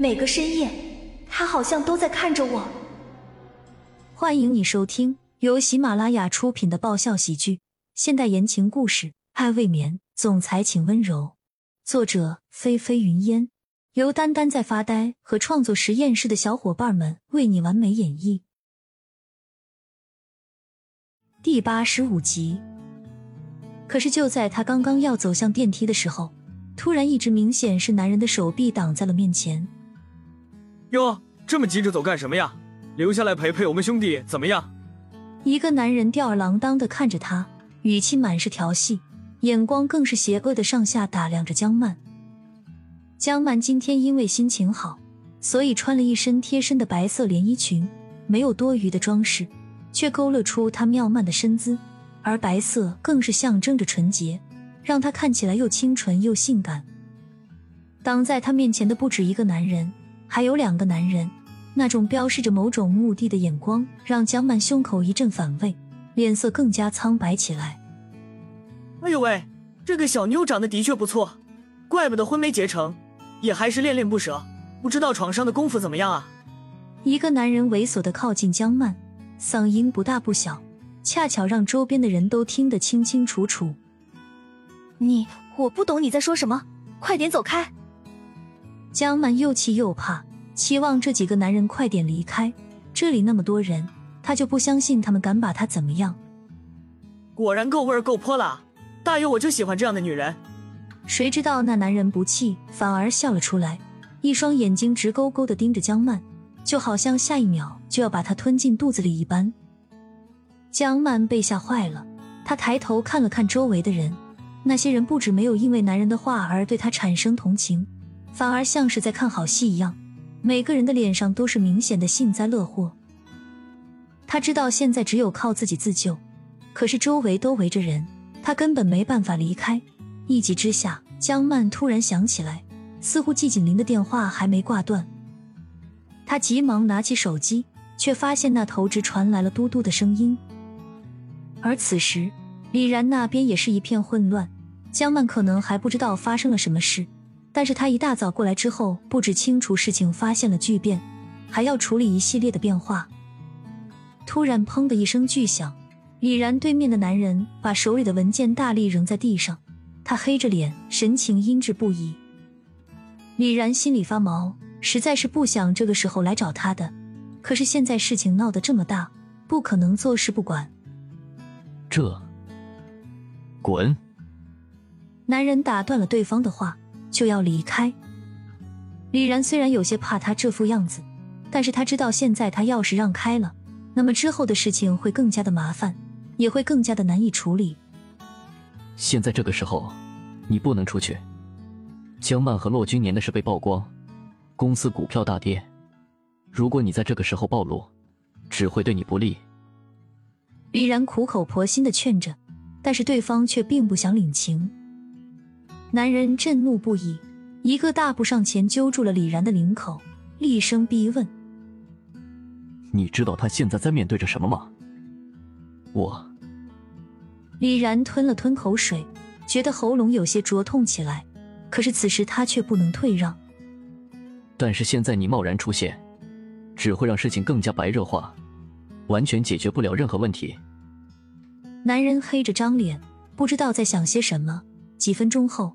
每个深夜，他好像都在看着我。欢迎你收听由喜马拉雅出品的爆笑喜剧、现代言情故事《爱未眠》，总裁请温柔。作者：菲菲云烟，由丹丹在发呆和创作实验室的小伙伴们为你完美演绎。第八十五集。可是就在他刚刚要走向电梯的时候，突然一只明显是男人的手臂挡在了面前。哟，这么急着走干什么呀？留下来陪陪我们兄弟怎么样？一个男人吊儿郎当的看着他，语气满是调戏，眼光更是邪恶的上下打量着江曼。江曼今天因为心情好，所以穿了一身贴身的白色连衣裙，没有多余的装饰，却勾勒出她妙曼的身姿。而白色更是象征着纯洁，让她看起来又清纯又性感。挡在她面前的不止一个男人，还有两个男人，那种标示着某种目的的眼光，让江曼胸口一阵反胃，脸色更加苍白起来。哎呦喂，这个小妞长得的确不错，怪不得婚没结成，也还是恋恋不舍。不知道床上的功夫怎么样啊？一个男人猥琐的靠近江曼，嗓音不大不小。恰巧让周边的人都听得清清楚楚。你，我不懂你在说什么，快点走开！江曼又气又怕，期望这几个男人快点离开。这里那么多人，他就不相信他们敢把他怎么样。果然够味儿够泼辣，大爷我就喜欢这样的女人。谁知道那男人不气，反而笑了出来，一双眼睛直勾勾的盯着江曼，就好像下一秒就要把她吞进肚子里一般。江曼被吓坏了，她抬头看了看周围的人，那些人不止没有因为男人的话而对她产生同情，反而像是在看好戏一样，每个人的脸上都是明显的幸灾乐祸。他知道现在只有靠自己自救，可是周围都围着人，他根本没办法离开。一急之下，江曼突然想起来，似乎季景林的电话还没挂断，他急忙拿起手机，却发现那头只传来了嘟嘟的声音。而此时，李然那边也是一片混乱。江曼可能还不知道发生了什么事，但是他一大早过来之后，不止清除事情发现了巨变，还要处理一系列的变化。突然，砰的一声巨响，李然对面的男人把手里的文件大力扔在地上，他黑着脸，神情阴鸷不已。李然心里发毛，实在是不想这个时候来找他的，可是现在事情闹得这么大，不可能坐视不管。这，滚！男人打断了对方的话，就要离开。李然虽然有些怕他这副样子，但是他知道现在他要是让开了，那么之后的事情会更加的麻烦，也会更加的难以处理。现在这个时候，你不能出去。江曼和骆君年的事被曝光，公司股票大跌。如果你在这个时候暴露，只会对你不利。李然苦口婆心的劝着，但是对方却并不想领情。男人震怒不已，一个大步上前揪住了李然的领口，厉声逼问：“你知道他现在在面对着什么吗？”我。李然吞了吞口水，觉得喉咙有些灼痛起来，可是此时他却不能退让。但是现在你贸然出现，只会让事情更加白热化。完全解决不了任何问题。男人黑着张脸，不知道在想些什么。几分钟后，